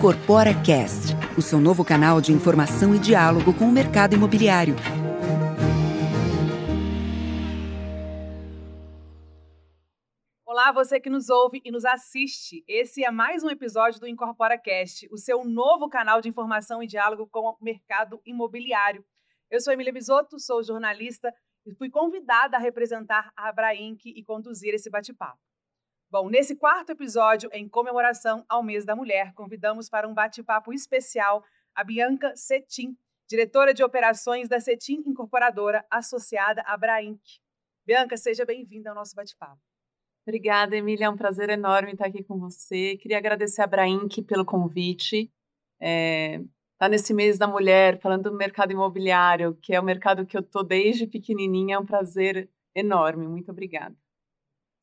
Incorpora Cast, o seu novo canal de informação e diálogo com o mercado imobiliário. Olá, você que nos ouve e nos assiste. Esse é mais um episódio do Incorpora Cast, o seu novo canal de informação e diálogo com o mercado imobiliário. Eu sou Emília Bisotto, sou jornalista e fui convidada a representar a Abrainc e conduzir esse bate-papo. Bom, nesse quarto episódio, em comemoração ao Mês da Mulher, convidamos para um bate-papo especial a Bianca Cetim, diretora de operações da Cetim Incorporadora, associada à Brainc. Bianca, seja bem-vinda ao nosso bate-papo. Obrigada, Emília. É um prazer enorme estar aqui com você. Queria agradecer a Brainc pelo convite. É, tá nesse mês da mulher, falando do mercado imobiliário, que é o mercado que eu tô desde pequenininha. É um prazer enorme. Muito obrigada.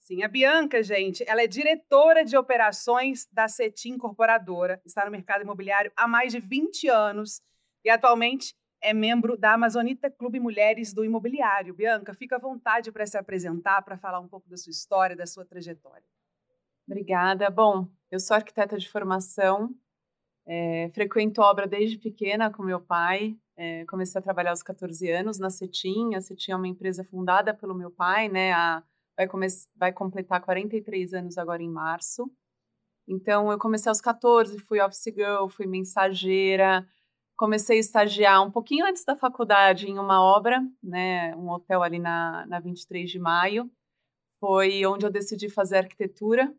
Sim, a Bianca, gente, ela é diretora de operações da CETIM Incorporadora, está no mercado imobiliário há mais de 20 anos e atualmente é membro da Amazonita Clube Mulheres do Imobiliário. Bianca, fica à vontade para se apresentar, para falar um pouco da sua história, da sua trajetória. Obrigada. Bom, eu sou arquiteta de formação, é, frequento obra desde pequena com meu pai. É, comecei a trabalhar aos 14 anos na CETIM. A CETIM é uma empresa fundada pelo meu pai, né? A vai, vai completar 43 anos agora em março. Então, eu comecei aos 14, fui office girl, fui mensageira, comecei a estagiar um pouquinho antes da faculdade em uma obra, né, um hotel ali na, na 23 de maio. Foi onde eu decidi fazer arquitetura,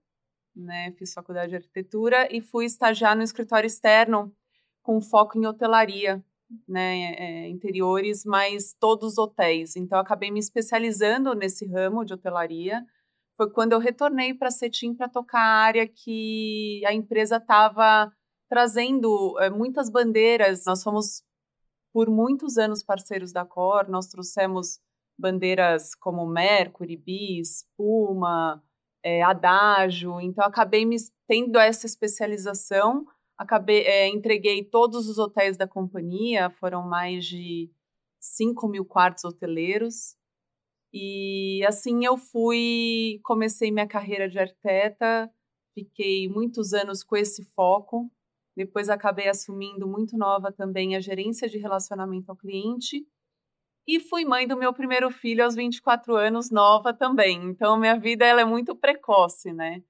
né, fiz faculdade de arquitetura e fui estagiar no escritório externo com foco em hotelaria né, é, interiores, mas todos os hotéis. Então, acabei me especializando nesse ramo de hotelaria. Foi quando eu retornei para Cetim para tocar a área que a empresa estava trazendo é, muitas bandeiras. Nós fomos, por muitos anos, parceiros da Cor. Nós trouxemos bandeiras como Mercury, Bis, Puma, é, Adágio. Então, acabei me tendo essa especialização acabei, é, entreguei todos os hotéis da companhia, foram mais de 5 mil quartos hoteleiros. E assim eu fui, comecei minha carreira de arquiteta, fiquei muitos anos com esse foco. Depois acabei assumindo muito nova também a gerência de relacionamento ao cliente. E fui mãe do meu primeiro filho aos 24 anos, nova também. Então, minha vida ela é muito precoce, né?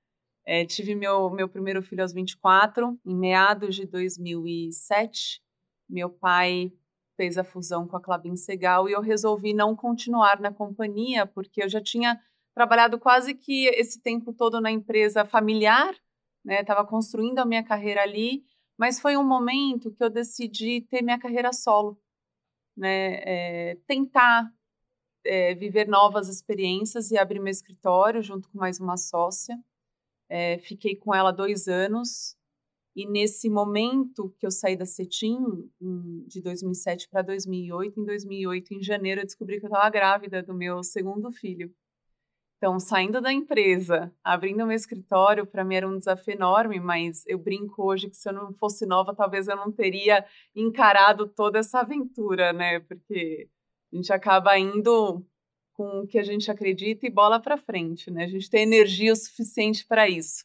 É, tive meu, meu primeiro filho aos 24, em meados de 2007. Meu pai fez a fusão com a Clabin Segal e eu resolvi não continuar na companhia, porque eu já tinha trabalhado quase que esse tempo todo na empresa familiar, né? Estava construindo a minha carreira ali, mas foi um momento que eu decidi ter minha carreira solo, né? É, tentar é, viver novas experiências e abrir meu escritório junto com mais uma sócia. É, fiquei com ela dois anos. E nesse momento que eu saí da CETIM, de 2007 para 2008, em 2008, em janeiro, eu descobri que eu estava grávida do meu segundo filho. Então, saindo da empresa, abrindo meu escritório, para mim era um desafio enorme, mas eu brinco hoje que se eu não fosse nova, talvez eu não teria encarado toda essa aventura, né? Porque a gente acaba indo com o que a gente acredita e bola para frente, né? A gente tem energia o suficiente para isso.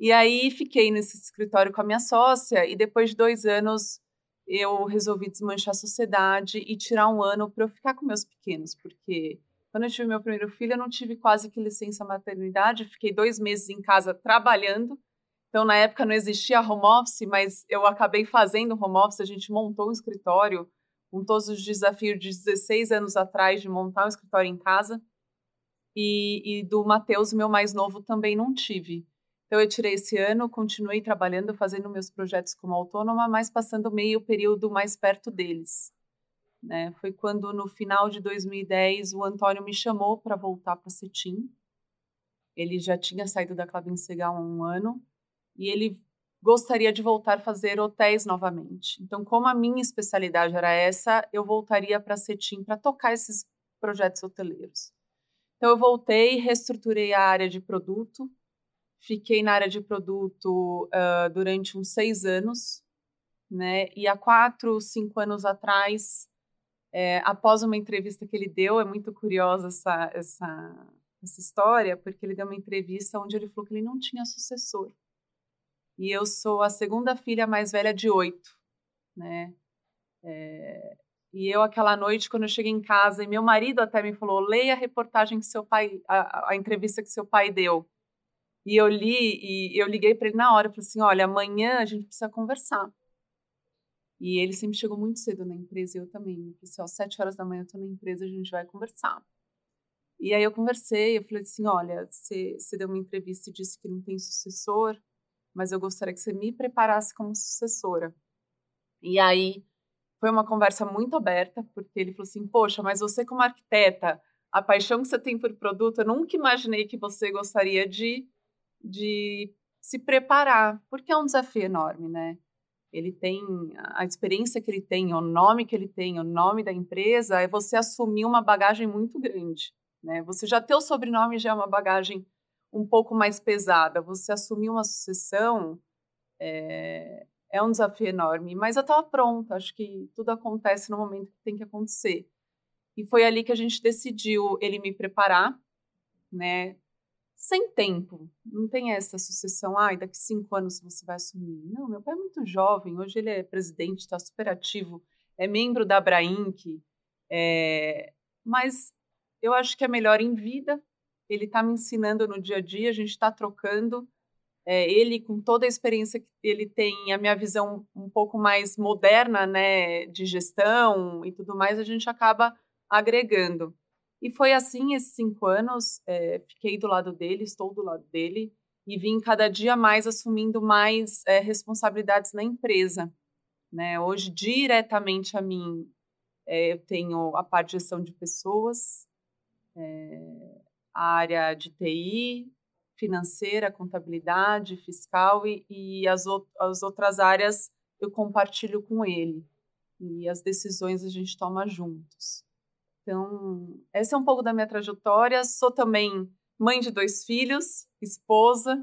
E aí fiquei nesse escritório com a minha sócia e depois de dois anos eu resolvi desmanchar a sociedade e tirar um ano para eu ficar com meus pequenos, porque quando eu tive meu primeiro filho eu não tive quase que licença maternidade, fiquei dois meses em casa trabalhando. Então na época não existia home office, mas eu acabei fazendo home office. A gente montou um escritório com todos os desafios de 16 anos atrás de montar um escritório em casa. E, e do Matheus, meu mais novo, também não tive. Então, eu tirei esse ano, continuei trabalhando, fazendo meus projetos como autônoma, mas passando meio período mais perto deles. Né? Foi quando, no final de 2010, o Antônio me chamou para voltar para Cetim. Ele já tinha saído da Clavin Segal há um ano e ele gostaria de voltar a fazer hotéis novamente. Então, como a minha especialidade era essa, eu voltaria para a CETIM para tocar esses projetos hoteleiros. Então, eu voltei, reestruturei a área de produto, fiquei na área de produto uh, durante uns seis anos, né? E há quatro, cinco anos atrás, é, após uma entrevista que ele deu, é muito curiosa essa, essa, essa história, porque ele deu uma entrevista onde ele falou que ele não tinha sucessor e eu sou a segunda filha mais velha de oito, né? É, e eu, aquela noite, quando eu cheguei em casa, e meu marido até me falou: leia a reportagem que seu pai, a, a entrevista que seu pai deu. E eu li, e eu liguei para ele na hora, falei assim: olha, amanhã a gente precisa conversar. E ele sempre chegou muito cedo na empresa, e eu também. Eu falei assim: ó, sete horas da manhã eu tô na empresa, a gente vai conversar. E aí eu conversei, eu falei assim: olha, você, deu uma entrevista e disse que não tem sucessor, mas eu gostaria que você me preparasse como sucessora. E aí foi uma conversa muito aberta, porque ele falou assim: Poxa, mas você, como arquiteta, a paixão que você tem por produto, eu nunca imaginei que você gostaria de, de se preparar, porque é um desafio enorme, né? Ele tem a experiência que ele tem, o nome que ele tem, o nome da empresa, é você assumir uma bagagem muito grande, né? Você já ter o sobrenome já é uma bagagem um pouco mais pesada. Você assumir uma sucessão é, é um desafio enorme, mas eu estava pronta. Acho que tudo acontece no momento que tem que acontecer. E foi ali que a gente decidiu ele me preparar, né? Sem tempo. Não tem essa sucessão, ai, daqui cinco anos você vai assumir. Não, meu pai é muito jovem. Hoje ele é presidente, está super ativo, é membro da Abrainc. É... Mas eu acho que é melhor em vida. Ele está me ensinando no dia a dia, a gente está trocando é, ele com toda a experiência que ele tem, a minha visão um pouco mais moderna, né, de gestão e tudo mais, a gente acaba agregando. E foi assim esses cinco anos, é, fiquei do lado dele, estou do lado dele e vim cada dia mais assumindo mais é, responsabilidades na empresa. Né? Hoje, diretamente a mim, é, eu tenho a parte de gestão de pessoas, é, a área de TI, financeira, contabilidade, fiscal e, e as, as outras áreas eu compartilho com ele. E as decisões a gente toma juntos. Então, essa é um pouco da minha trajetória. Sou também mãe de dois filhos, esposa,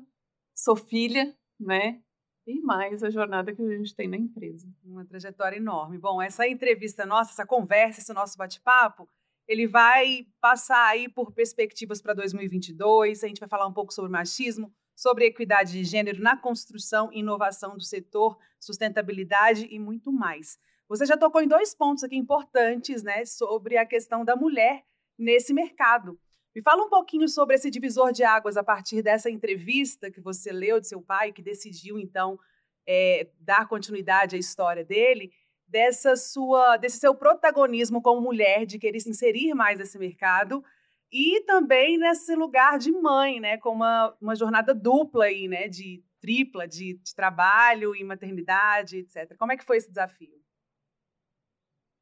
sou filha, né? E mais a jornada que a gente tem na empresa. Uma trajetória enorme. Bom, essa entrevista nossa, essa conversa, esse nosso bate-papo, ele vai passar aí por perspectivas para 2022. A gente vai falar um pouco sobre machismo, sobre equidade de gênero na construção e inovação do setor, sustentabilidade e muito mais. Você já tocou em dois pontos aqui importantes, né, sobre a questão da mulher nesse mercado. Me fala um pouquinho sobre esse divisor de águas a partir dessa entrevista que você leu de seu pai, que decidiu então é, dar continuidade à história dele dessa sua, desse seu protagonismo como mulher, de querer se inserir mais nesse mercado e também nesse lugar de mãe, né, com uma, uma jornada dupla aí, né, de tripla, de, de trabalho e maternidade, etc. Como é que foi esse desafio?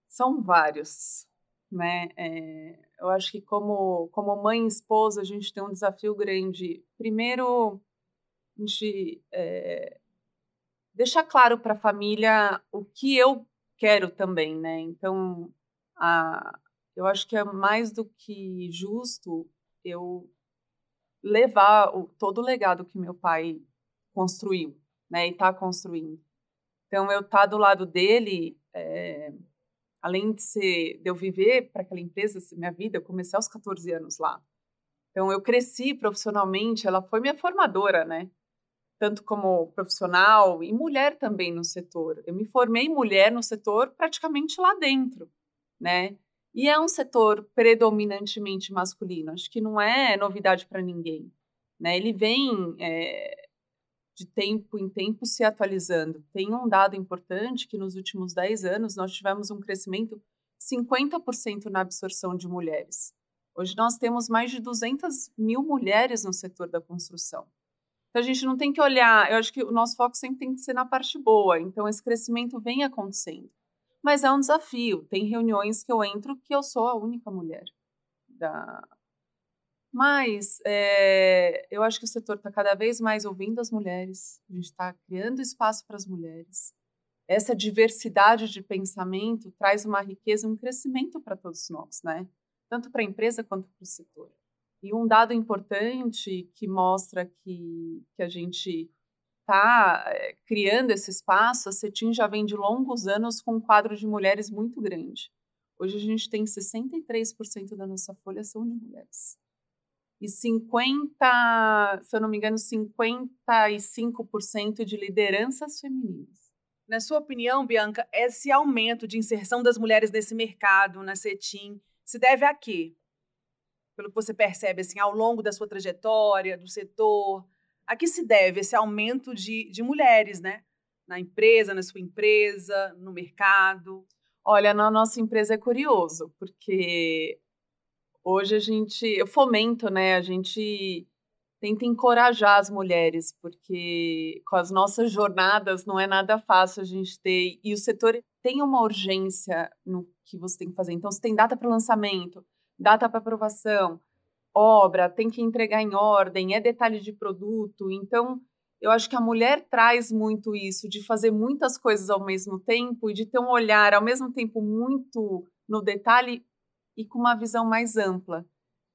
São vários, né? É, eu acho que como como mãe e esposa a gente tem um desafio grande. Primeiro, a gente é, deixar claro para a família o que eu quero também, né? Então, a, eu acho que é mais do que justo eu levar o, todo o legado que meu pai construiu, né? E está construindo. Então, eu estar tá do lado dele, é, além de, ser, de eu viver para aquela empresa, minha vida, eu comecei aos 14 anos lá. Então, eu cresci profissionalmente, ela foi minha formadora, né? Tanto como profissional e mulher também no setor. Eu me formei mulher no setor praticamente lá dentro, né? E é um setor predominantemente masculino. Acho que não é novidade para ninguém, né? Ele vem é, de tempo em tempo se atualizando. Tem um dado importante que nos últimos 10 anos nós tivemos um crescimento 50% na absorção de mulheres. Hoje nós temos mais de 200 mil mulheres no setor da construção. Então a gente não tem que olhar, eu acho que o nosso foco sempre tem que ser na parte boa. Então esse crescimento vem acontecendo. Mas é um desafio. Tem reuniões que eu entro que eu sou a única mulher. Da... Mas é, eu acho que o setor está cada vez mais ouvindo as mulheres, a gente está criando espaço para as mulheres. Essa diversidade de pensamento traz uma riqueza, um crescimento para todos nós, né? Tanto para a empresa quanto para o setor. E um dado importante que mostra que, que a gente está é, criando esse espaço, a CETIM já vem de longos anos com um quadro de mulheres muito grande. Hoje a gente tem 63% da nossa folha são de mulheres. e 50, se eu não me engano, 55% de lideranças femininas. Na sua opinião, Bianca, esse aumento de inserção das mulheres nesse mercado, na CETIM, se deve a quê? Pelo que você percebe assim, ao longo da sua trajetória, do setor, a que se deve esse aumento de, de mulheres, né? Na empresa, na sua empresa, no mercado? Olha, na nossa empresa é curioso, porque hoje a gente, eu fomento, né? A gente tenta encorajar as mulheres, porque com as nossas jornadas não é nada fácil a gente ter. E o setor tem uma urgência no que você tem que fazer. Então, você tem data para lançamento, data para aprovação, obra, tem que entregar em ordem, é detalhe de produto. Então, eu acho que a mulher traz muito isso, de fazer muitas coisas ao mesmo tempo e de ter um olhar ao mesmo tempo muito no detalhe e com uma visão mais ampla.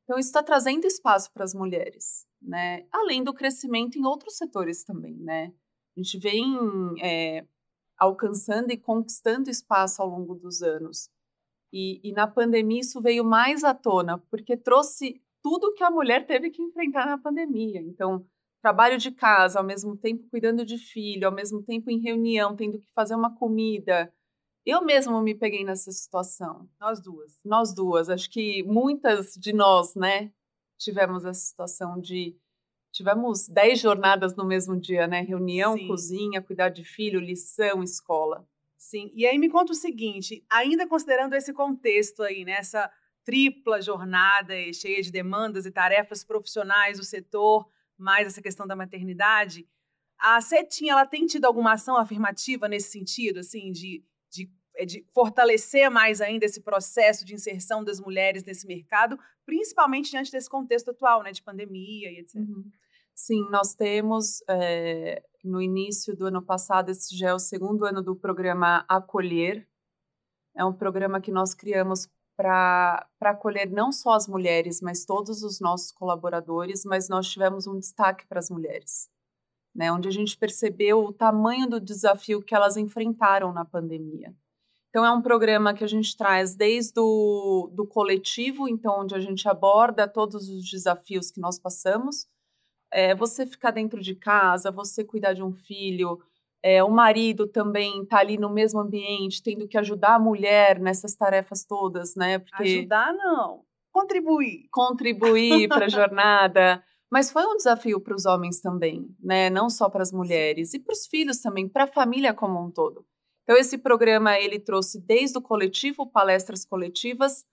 Então, isso está trazendo espaço para as mulheres né? Além do crescimento em outros setores também, né? A gente vem é, alcançando e conquistando espaço ao longo dos anos. E, e, na pandemia isso veio mais à tona, porque trouxe tudo que a mulher teve que enfrentar na pandemia. Então, trabalho de casa, ao mesmo tempo cuidando de filho, ao mesmo tempo em reunião, tendo que fazer uma comida. Eu mesma me peguei nessa situação. Nós duas. Nós duas. Acho que muitas de nós, né, tivemos essa situação de tivemos dez jornadas no mesmo dia, né? Reunião, Sim. cozinha, cuidar de filho, lição, escola. Sim. E aí me conta o seguinte, ainda considerando esse contexto aí, né? Essa tripla jornada cheia de demandas e tarefas profissionais do setor, mais essa questão da maternidade, a CETIM, ela tem tido alguma ação afirmativa nesse sentido, assim, de, de é de fortalecer mais ainda esse processo de inserção das mulheres nesse mercado, principalmente diante desse contexto atual, né, de pandemia e etc. Uhum. Sim, nós temos é, no início do ano passado, esse já é o segundo ano do programa Acolher. É um programa que nós criamos para acolher não só as mulheres, mas todos os nossos colaboradores, mas nós tivemos um destaque para as mulheres, né, onde a gente percebeu o tamanho do desafio que elas enfrentaram na pandemia. Então, é um programa que a gente traz desde o do coletivo, então, onde a gente aborda todos os desafios que nós passamos. É, você ficar dentro de casa, você cuidar de um filho, é, o marido também está ali no mesmo ambiente, tendo que ajudar a mulher nessas tarefas todas, né? Porque ajudar não, contribuir. Contribuir para a jornada. Mas foi um desafio para os homens também, né? Não só para as mulheres e para os filhos também, para a família como um todo. Então esse programa ele trouxe desde o coletivo, palestras coletivas,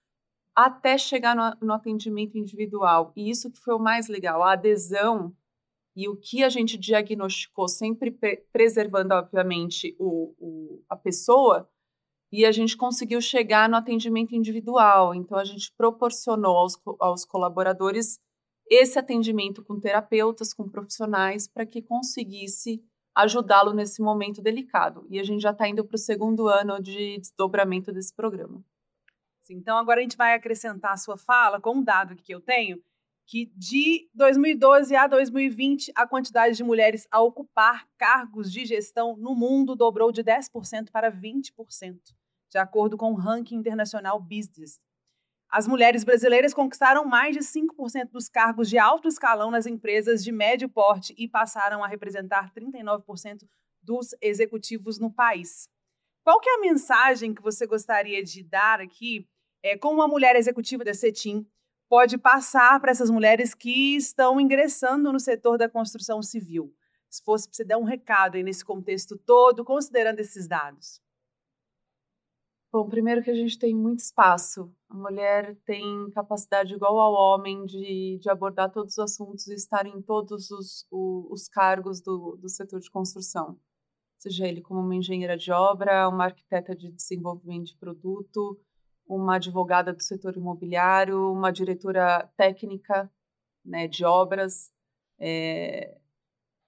até chegar no, no atendimento individual. E isso que foi o mais legal, a adesão e o que a gente diagnosticou, sempre pre preservando, obviamente, o, o, a pessoa, e a gente conseguiu chegar no atendimento individual. Então, a gente proporcionou aos, aos colaboradores esse atendimento com terapeutas, com profissionais, para que conseguisse ajudá-lo nesse momento delicado. E a gente já está indo para o segundo ano de desdobramento desse programa. Então, agora a gente vai acrescentar a sua fala com um dado que eu tenho, que de 2012 a 2020, a quantidade de mulheres a ocupar cargos de gestão no mundo dobrou de 10% para 20%, de acordo com o ranking internacional Business, as mulheres brasileiras conquistaram mais de 5% dos cargos de alto escalão nas empresas de médio porte e passaram a representar 39% dos executivos no país. Qual que é a mensagem que você gostaria de dar aqui, é, como uma mulher executiva da CETIM pode passar para essas mulheres que estão ingressando no setor da construção civil? Se fosse para você dar um recado aí nesse contexto todo, considerando esses dados. Bom, primeiro que a gente tem muito espaço. A mulher tem capacidade igual ao homem de, de abordar todos os assuntos e estar em todos os, os, os cargos do, do setor de construção. Seja ele como uma engenheira de obra, uma arquiteta de desenvolvimento de produto, uma advogada do setor imobiliário, uma diretora técnica né, de obras. É,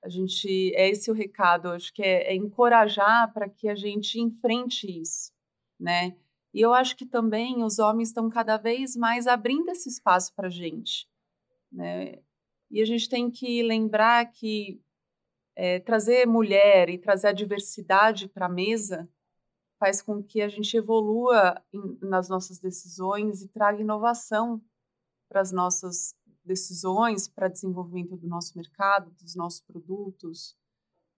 a gente é esse o recado. Acho que é, é encorajar para que a gente enfrente isso né? E eu acho que também os homens estão cada vez mais abrindo esse espaço para a gente, né? E a gente tem que lembrar que é, trazer mulher e trazer a diversidade para a mesa faz com que a gente evolua em, nas nossas decisões e traga inovação para as nossas decisões para desenvolvimento do nosso mercado, dos nossos produtos.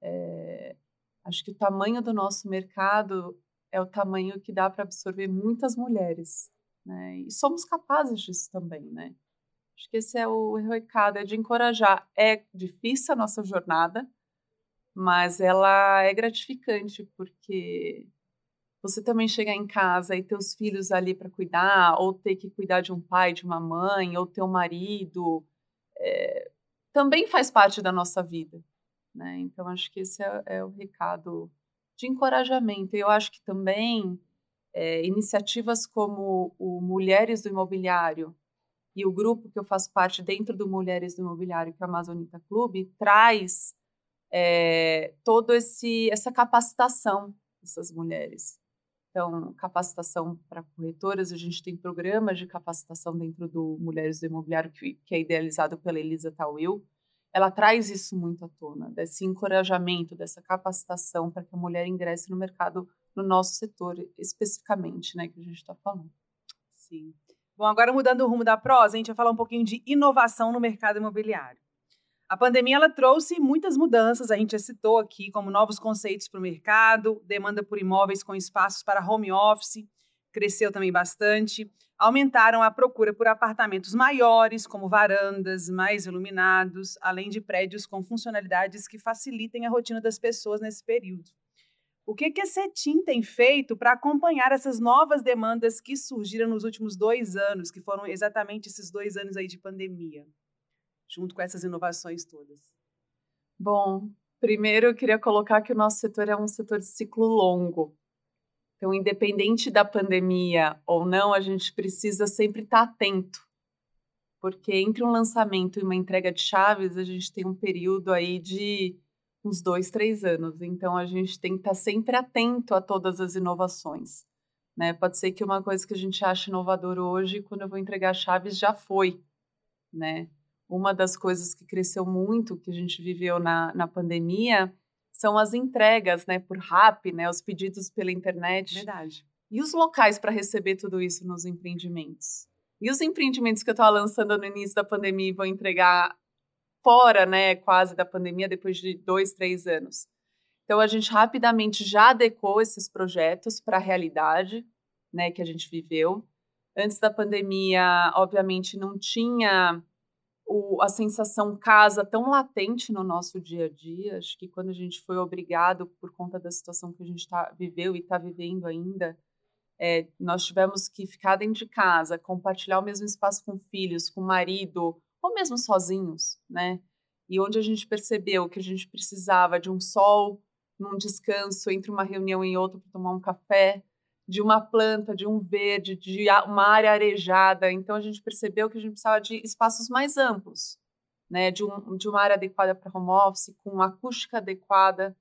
É, acho que o tamanho do nosso mercado é o tamanho que dá para absorver muitas mulheres, né? E somos capazes disso também, né? Acho que esse é o recado, é de encorajar. É difícil a nossa jornada, mas ela é gratificante porque você também chegar em casa e ter os filhos ali para cuidar, ou ter que cuidar de um pai, de uma mãe, ou ter um marido, é, também faz parte da nossa vida. Né? Então, acho que esse é, é o recado de encorajamento. Eu acho que também é, iniciativas como o Mulheres do Imobiliário e o grupo que eu faço parte dentro do Mulheres do Imobiliário, que é o Amazonita Clube, traz é, todo esse essa capacitação dessas mulheres. Então, capacitação para corretoras, a gente tem programas de capacitação dentro do Mulheres do Imobiliário, que, que é idealizado pela Elisa Tawil. Ela traz isso muito à tona, desse encorajamento, dessa capacitação para que a mulher ingresse no mercado, no nosso setor especificamente, né, que a gente está falando. Sim. Bom, agora mudando o rumo da prosa, a gente vai falar um pouquinho de inovação no mercado imobiliário. A pandemia ela trouxe muitas mudanças, a gente já citou aqui, como novos conceitos para o mercado, demanda por imóveis com espaços para home office, cresceu também bastante. Aumentaram a procura por apartamentos maiores, como varandas, mais iluminados, além de prédios com funcionalidades que facilitem a rotina das pessoas nesse período. O que, que a CETIM tem feito para acompanhar essas novas demandas que surgiram nos últimos dois anos, que foram exatamente esses dois anos aí de pandemia? Junto com essas inovações todas? Bom, primeiro eu queria colocar que o nosso setor é um setor de ciclo longo. Então, independente da pandemia ou não, a gente precisa sempre estar atento. Porque entre um lançamento e uma entrega de chaves, a gente tem um período aí de uns dois, três anos. Então, a gente tem que estar sempre atento a todas as inovações. Né? Pode ser que uma coisa que a gente acha inovador hoje, quando eu vou entregar chaves, já foi. Né? Uma das coisas que cresceu muito, que a gente viveu na, na pandemia, são as entregas, né, por RAP, né, os pedidos pela internet. Verdade. E os locais para receber tudo isso nos empreendimentos? E os empreendimentos que eu estava lançando no início da pandemia e vou entregar fora, né, quase da pandemia, depois de dois, três anos. Então, a gente rapidamente já adequou esses projetos para a realidade, né, que a gente viveu. Antes da pandemia, obviamente, não tinha o, a sensação casa tão latente no nosso dia a dia. Acho que quando a gente foi obrigado, por conta da situação que a gente tá, viveu e está vivendo ainda, é, nós tivemos que ficar dentro de casa, compartilhar o mesmo espaço com filhos, com marido, ou mesmo sozinhos, né? E onde a gente percebeu que a gente precisava de um sol, num descanso entre uma reunião e outra para tomar um café, de uma planta, de um verde, de uma área arejada. Então a gente percebeu que a gente precisava de espaços mais amplos, né? De, um, de uma área adequada para home office, com uma acústica adequada,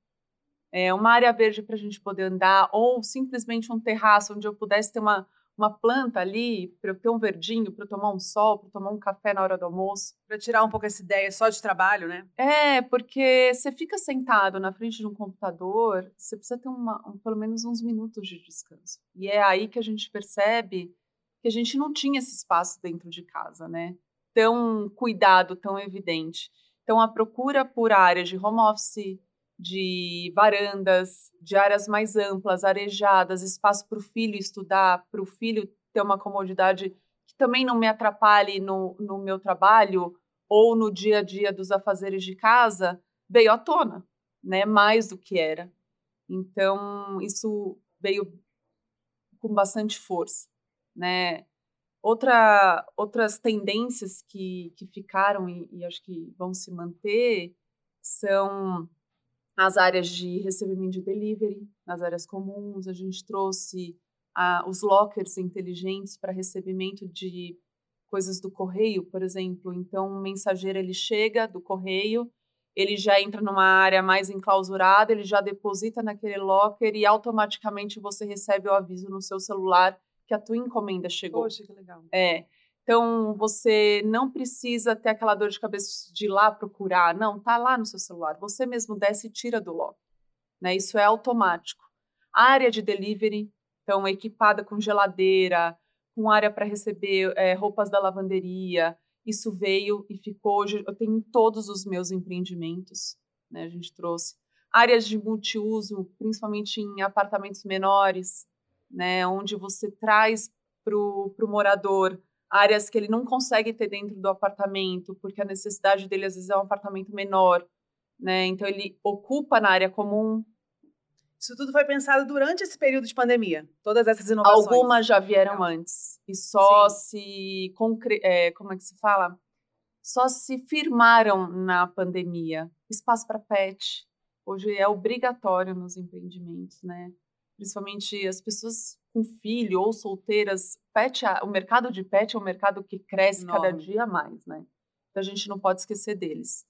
é, uma área verde para a gente poder andar, ou simplesmente um terraço onde eu pudesse ter uma, uma planta ali para eu ter um verdinho, para eu tomar um sol, para tomar um café na hora do almoço. Para tirar um pouco essa ideia só de trabalho, né? É, porque você fica sentado na frente de um computador, você precisa ter uma, um, pelo menos uns minutos de descanso. E é aí que a gente percebe que a gente não tinha esse espaço dentro de casa, né? Tão cuidado, tão evidente. Então, a procura por áreas de home office, de varandas, de áreas mais amplas, arejadas, espaço para o filho estudar, para o filho ter uma comodidade que também não me atrapalhe no, no meu trabalho ou no dia a dia dos afazeres de casa, veio à tona, né? Mais do que era. Então, isso veio com bastante força, né? Outra, outras tendências que, que ficaram e, e acho que vão se manter são as áreas de recebimento de delivery, nas áreas comuns, a gente trouxe ah, os lockers inteligentes para recebimento de coisas do correio, por exemplo. Então, o mensageiro ele chega do correio, ele já entra numa área mais enclausurada, ele já deposita naquele locker e automaticamente você recebe o aviso no seu celular que a tua encomenda chegou. Poxa, que legal. É. Então, você não precisa ter aquela dor de cabeça de ir lá procurar. Não, tá lá no seu celular. Você mesmo desce e tira do lock. Né? Isso é automático. A área de delivery, então, equipada com geladeira, com área para receber é, roupas da lavanderia. isso veio e ficou hoje. Eu tenho todos os meus empreendimentos, né? A gente trouxe áreas de multiuso, principalmente em apartamentos menores, né? Onde você traz para o morador áreas que ele não consegue ter dentro do apartamento, porque a necessidade dele às vezes é um apartamento menor, né? Então ele ocupa na área comum. Isso tudo foi pensado durante esse período de pandemia. Todas essas inovações. Algumas já vieram antes e só Sim. se concre é, como é que se fala? Só se firmaram na pandemia. Espaço para pet hoje é obrigatório nos empreendimentos, né? Principalmente as pessoas com filho ou solteiras. Pet, o mercado de pet é um mercado que cresce Enorme. cada dia mais, né? Então a gente não pode esquecer deles.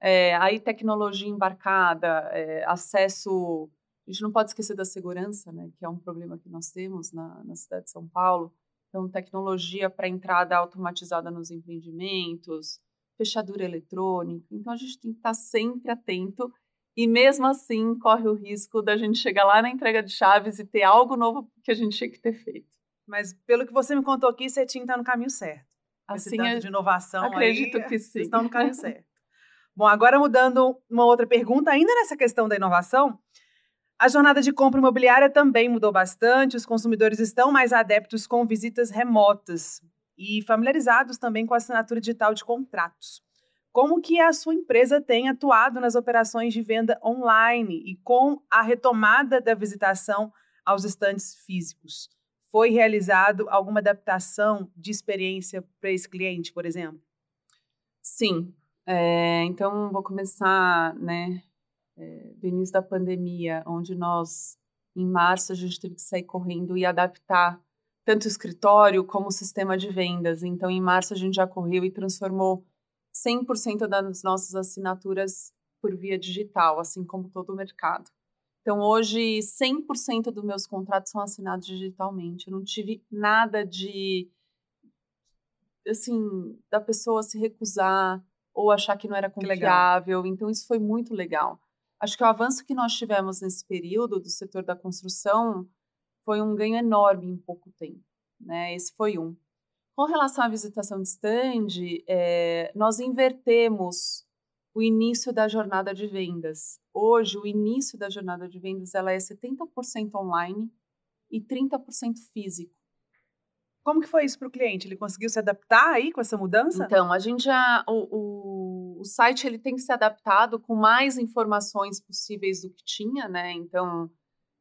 É, aí tecnologia embarcada, é, acesso. A gente não pode esquecer da segurança, né? Que é um problema que nós temos na, na cidade de São Paulo. Então, tecnologia para entrada automatizada nos empreendimentos, fechadura eletrônica. Então, a gente tem que estar sempre atento e, mesmo assim, corre o risco da gente chegar lá na entrega de chaves e ter algo novo que a gente tinha que ter feito. Mas, pelo que você me contou aqui, você tinha que estar no caminho certo. Assim, Esse tanto de inovação acredito aí, que sim. estão no caminho certo. Bom, agora mudando uma outra pergunta, ainda nessa questão da inovação, a jornada de compra imobiliária também mudou bastante, os consumidores estão mais adeptos com visitas remotas e familiarizados também com a assinatura digital de contratos. Como que a sua empresa tem atuado nas operações de venda online e com a retomada da visitação aos estantes físicos? Foi realizado alguma adaptação de experiência para esse cliente, por exemplo? Sim. É, então, vou começar né, é, do início da pandemia, onde nós, em março, a gente teve que sair correndo e adaptar tanto o escritório como o sistema de vendas. Então, em março, a gente já correu e transformou 100% das nossas assinaturas por via digital, assim como todo o mercado. Então, hoje, 100% dos meus contratos são assinados digitalmente. Eu não tive nada de, assim, da pessoa se recusar ou achar que não era confiável. Então, isso foi muito legal. Acho que o avanço que nós tivemos nesse período do setor da construção foi um ganho enorme em pouco tempo. Né? Esse foi um. Com relação à visitação de stand, é, nós invertemos o início da jornada de vendas. Hoje, o início da jornada de vendas ela é 70% online e 30% físico. Como que foi isso para o cliente? Ele conseguiu se adaptar aí com essa mudança? Então, a gente já o, o, o, site ele tem que ser adaptado com mais informações possíveis do que tinha, né? Então,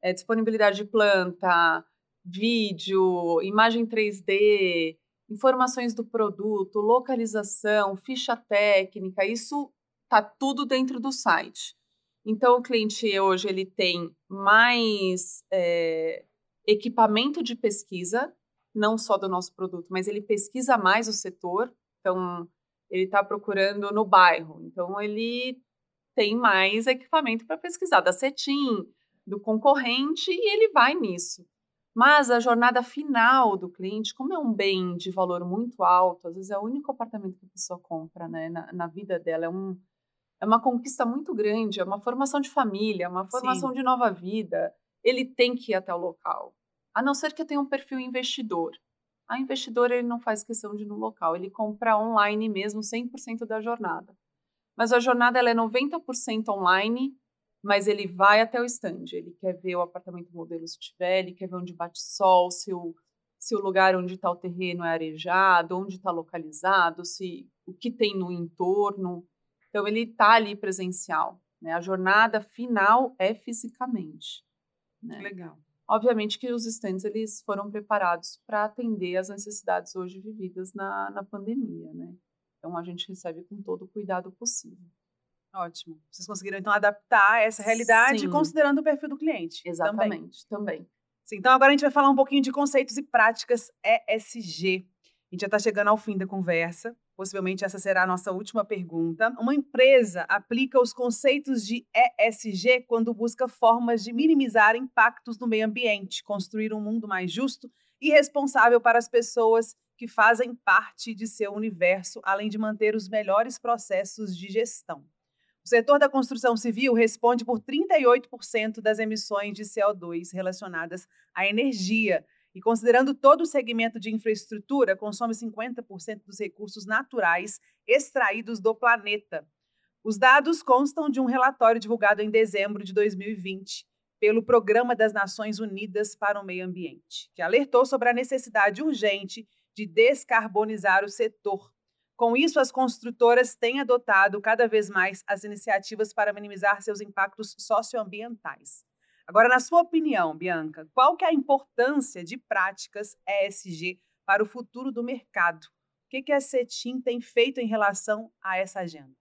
é, disponibilidade de planta, vídeo, imagem 3D, informações do produto, localização, ficha técnica, isso tá tudo dentro do site. Então, o cliente hoje ele tem mais é, equipamento de pesquisa não só do nosso produto, mas ele pesquisa mais o setor. Então, ele está procurando no bairro. Então, ele tem mais equipamento para pesquisar da CETIM, do concorrente, e ele vai nisso. Mas a jornada final do cliente, como é um bem de valor muito alto, às vezes é o único apartamento que a pessoa compra né, na, na vida dela, é, um, é uma conquista muito grande, é uma formação de família, é uma formação Sim. de nova vida. Ele tem que ir até o local. A não ser que eu tenha um perfil investidor. A investidor ele não faz questão de ir no local, ele compra online mesmo 100% da jornada. Mas a jornada ela é 90% online, mas ele vai até o stand, ele quer ver o apartamento modelo se tiver, ele quer ver onde bate sol, se o, se o lugar onde está o terreno é arejado, onde está localizado, se o que tem no entorno. Então ele está ali presencial. Né? A jornada final é fisicamente. Né? Legal. Obviamente que os stands eles foram preparados para atender as necessidades hoje vividas na, na pandemia, né? Então a gente recebe com todo o cuidado possível. Ótimo. Vocês conseguiram então adaptar essa realidade Sim. considerando o perfil do cliente. Exatamente, também. também. Sim, então agora a gente vai falar um pouquinho de conceitos e práticas ESG. A gente já está chegando ao fim da conversa. Possivelmente essa será a nossa última pergunta. Uma empresa aplica os conceitos de ESG quando busca formas de minimizar impactos no meio ambiente, construir um mundo mais justo e responsável para as pessoas que fazem parte de seu universo, além de manter os melhores processos de gestão. O setor da construção civil responde por 38% das emissões de CO2 relacionadas à energia e considerando todo o segmento de infraestrutura, consome 50% dos recursos naturais extraídos do planeta. Os dados constam de um relatório divulgado em dezembro de 2020 pelo Programa das Nações Unidas para o Meio Ambiente, que alertou sobre a necessidade urgente de descarbonizar o setor. Com isso, as construtoras têm adotado cada vez mais as iniciativas para minimizar seus impactos socioambientais. Agora, na sua opinião, Bianca, qual que é a importância de práticas ESG para o futuro do mercado? O que, que a CETIM tem feito em relação a essa agenda?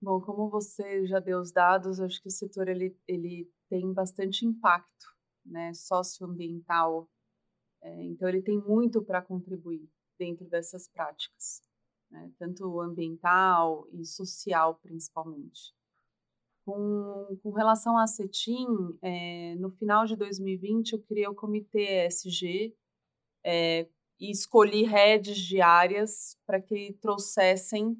Bom, como você já deu os dados, acho que o setor ele, ele tem bastante impacto né, socioambiental, é, então ele tem muito para contribuir dentro dessas práticas, né, tanto ambiental e social principalmente. Com, com relação à CETIM, é, no final de 2020 eu criei o comitê ESG é, e escolhi redes de áreas para que trouxessem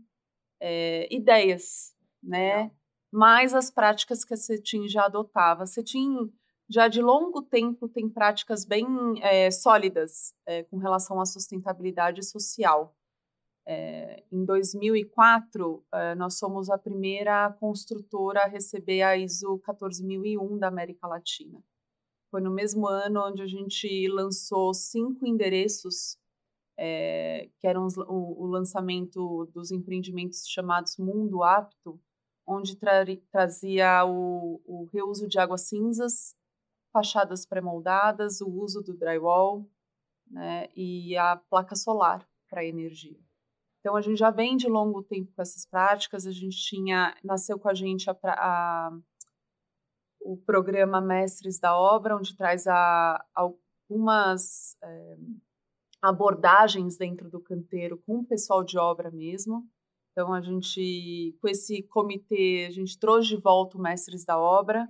é, ideias, né? Mais as práticas que a CETIM já adotava. A CETIM já de longo tempo tem práticas bem é, sólidas é, com relação à sustentabilidade social. É, em 2004, é, nós somos a primeira construtora a receber a ISO 14001 da América Latina. Foi no mesmo ano onde a gente lançou cinco endereços, que eram o, o, lançamento dos empreendimentos chamados Mundo Apto, onde tra trazia o, o reuso de águas cinzas, fachadas pré-moldadas, o uso do drywall né, e a placa solar para energia. Então a gente já vem de longo tempo com essas práticas. A gente tinha nasceu com a gente a, a, o programa Mestres da Obra, onde traz a, algumas é, abordagens dentro do canteiro com o pessoal de obra mesmo. Então a gente, com esse comitê, a gente trouxe de volta o Mestres da Obra,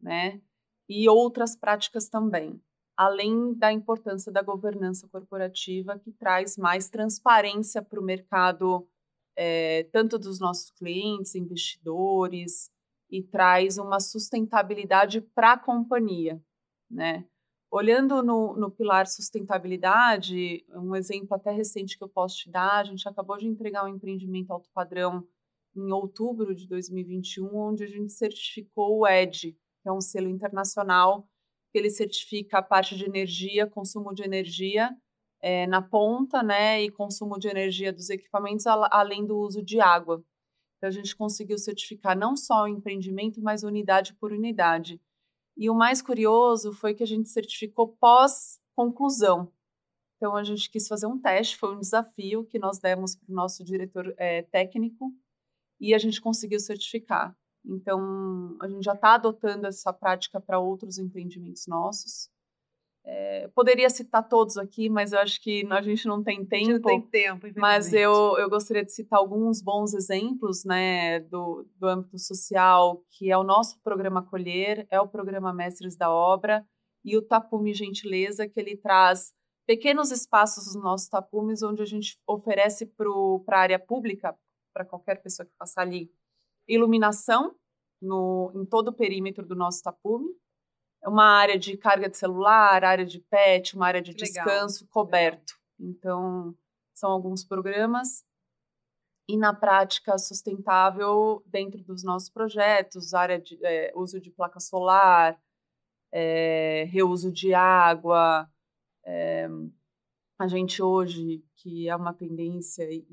né? E outras práticas também além da importância da governança corporativa, que traz mais transparência para o mercado, é, tanto dos nossos clientes, investidores, e traz uma sustentabilidade para a companhia. Né? Olhando no, no pilar sustentabilidade, um exemplo até recente que eu posso te dar, a gente acabou de entregar um empreendimento alto padrão em outubro de 2021, onde a gente certificou o ED, que é um selo internacional que ele certifica a parte de energia, consumo de energia é, na ponta, né, e consumo de energia dos equipamentos, além do uso de água. Então, a gente conseguiu certificar não só o empreendimento, mas unidade por unidade. E o mais curioso foi que a gente certificou pós-conclusão. Então, a gente quis fazer um teste, foi um desafio que nós demos para o nosso diretor é, técnico e a gente conseguiu certificar. Então, a gente já está adotando essa prática para outros empreendimentos nossos. É, poderia citar todos aqui, mas eu acho que a gente não tem tempo. não tem tempo, Mas eu, eu gostaria de citar alguns bons exemplos né, do, do âmbito social, que é o nosso programa Colher, é o programa Mestres da Obra, e o Tapume Gentileza, que ele traz pequenos espaços nos nossos tapumes, onde a gente oferece para a área pública, para qualquer pessoa que passar ali, iluminação no, em todo o perímetro do nosso tapume, uma área de carga de celular, área de pet, uma área de descanso coberto. Então, são alguns programas. E na prática sustentável, dentro dos nossos projetos, área de é, uso de placa solar, é, reuso de água. É, a gente hoje, que é uma tendência e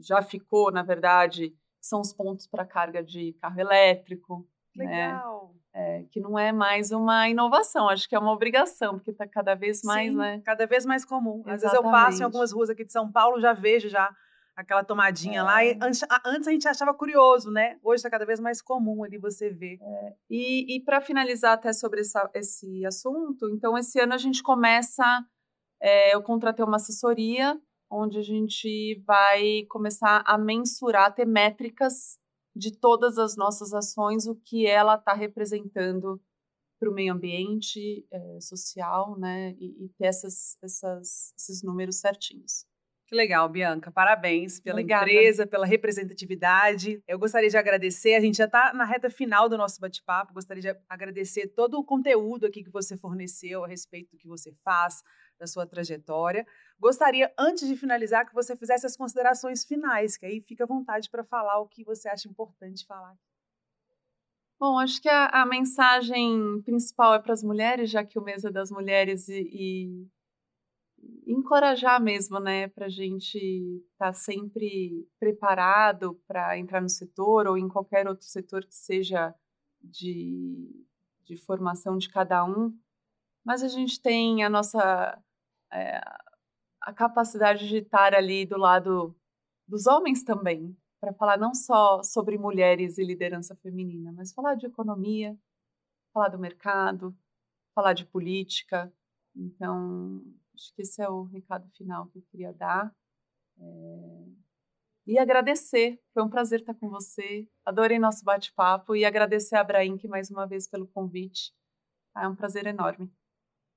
já ficou, na verdade, são os pontos para carga de carro elétrico. Né? Legal. Né? É, que não é mais uma inovação, acho que é uma obrigação, porque está cada vez mais, Sim, né? Cada vez mais comum. Exatamente. Às vezes eu passo em algumas ruas aqui de São Paulo, já vejo já aquela tomadinha é. lá. E antes, antes, a gente achava curioso, né? Hoje está cada vez mais comum ali você ver. É. E, e para finalizar até sobre essa, esse assunto, então esse ano a gente começa. É, eu contratei uma assessoria onde a gente vai começar a mensurar, ter métricas de todas as nossas ações, o que ela está representando para o meio ambiente é, social, né, e, e ter essas, essas, esses números certinhos. Que legal, Bianca. Parabéns pela Obrigada. empresa, pela representatividade. Eu gostaria de agradecer. A gente já está na reta final do nosso bate-papo. Gostaria de agradecer todo o conteúdo aqui que você forneceu a respeito do que você faz, da sua trajetória. Gostaria, antes de finalizar, que você fizesse as considerações finais, que aí fica à vontade para falar o que você acha importante falar. Bom, acho que a, a mensagem principal é para as mulheres, já que o mês é das mulheres e, e encorajar mesmo, né, para a gente estar tá sempre preparado para entrar no setor ou em qualquer outro setor que seja de, de formação de cada um, mas a gente tem a nossa é, a capacidade de estar ali do lado dos homens também, para falar não só sobre mulheres e liderança feminina, mas falar de economia, falar do mercado, falar de política. Então, Acho que esse é o recado final que eu queria dar. É... E agradecer, foi um prazer estar com você. Adorei nosso bate-papo e agradecer a Abrainc mais uma vez pelo convite. É um prazer enorme.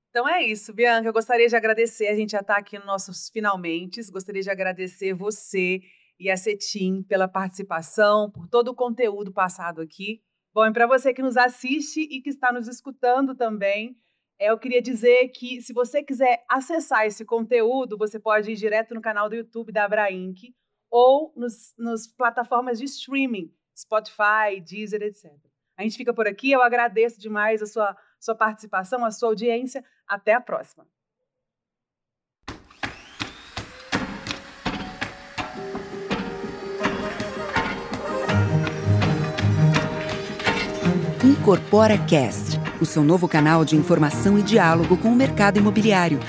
Então é isso, Bianca. Eu gostaria de agradecer. A gente já está aqui nos nossos finalmente. Gostaria de agradecer você e a Cetim pela participação, por todo o conteúdo passado aqui. Bom, e para você que nos assiste e que está nos escutando também, eu queria dizer que se você quiser acessar esse conteúdo, você pode ir direto no canal do YouTube da Abrainc ou nos, nos plataformas de streaming, Spotify, Deezer, etc. A gente fica por aqui. Eu agradeço demais a sua, sua participação, a sua audiência. Até a próxima. Incorpora Cast o seu novo canal de informação e diálogo com o mercado imobiliário.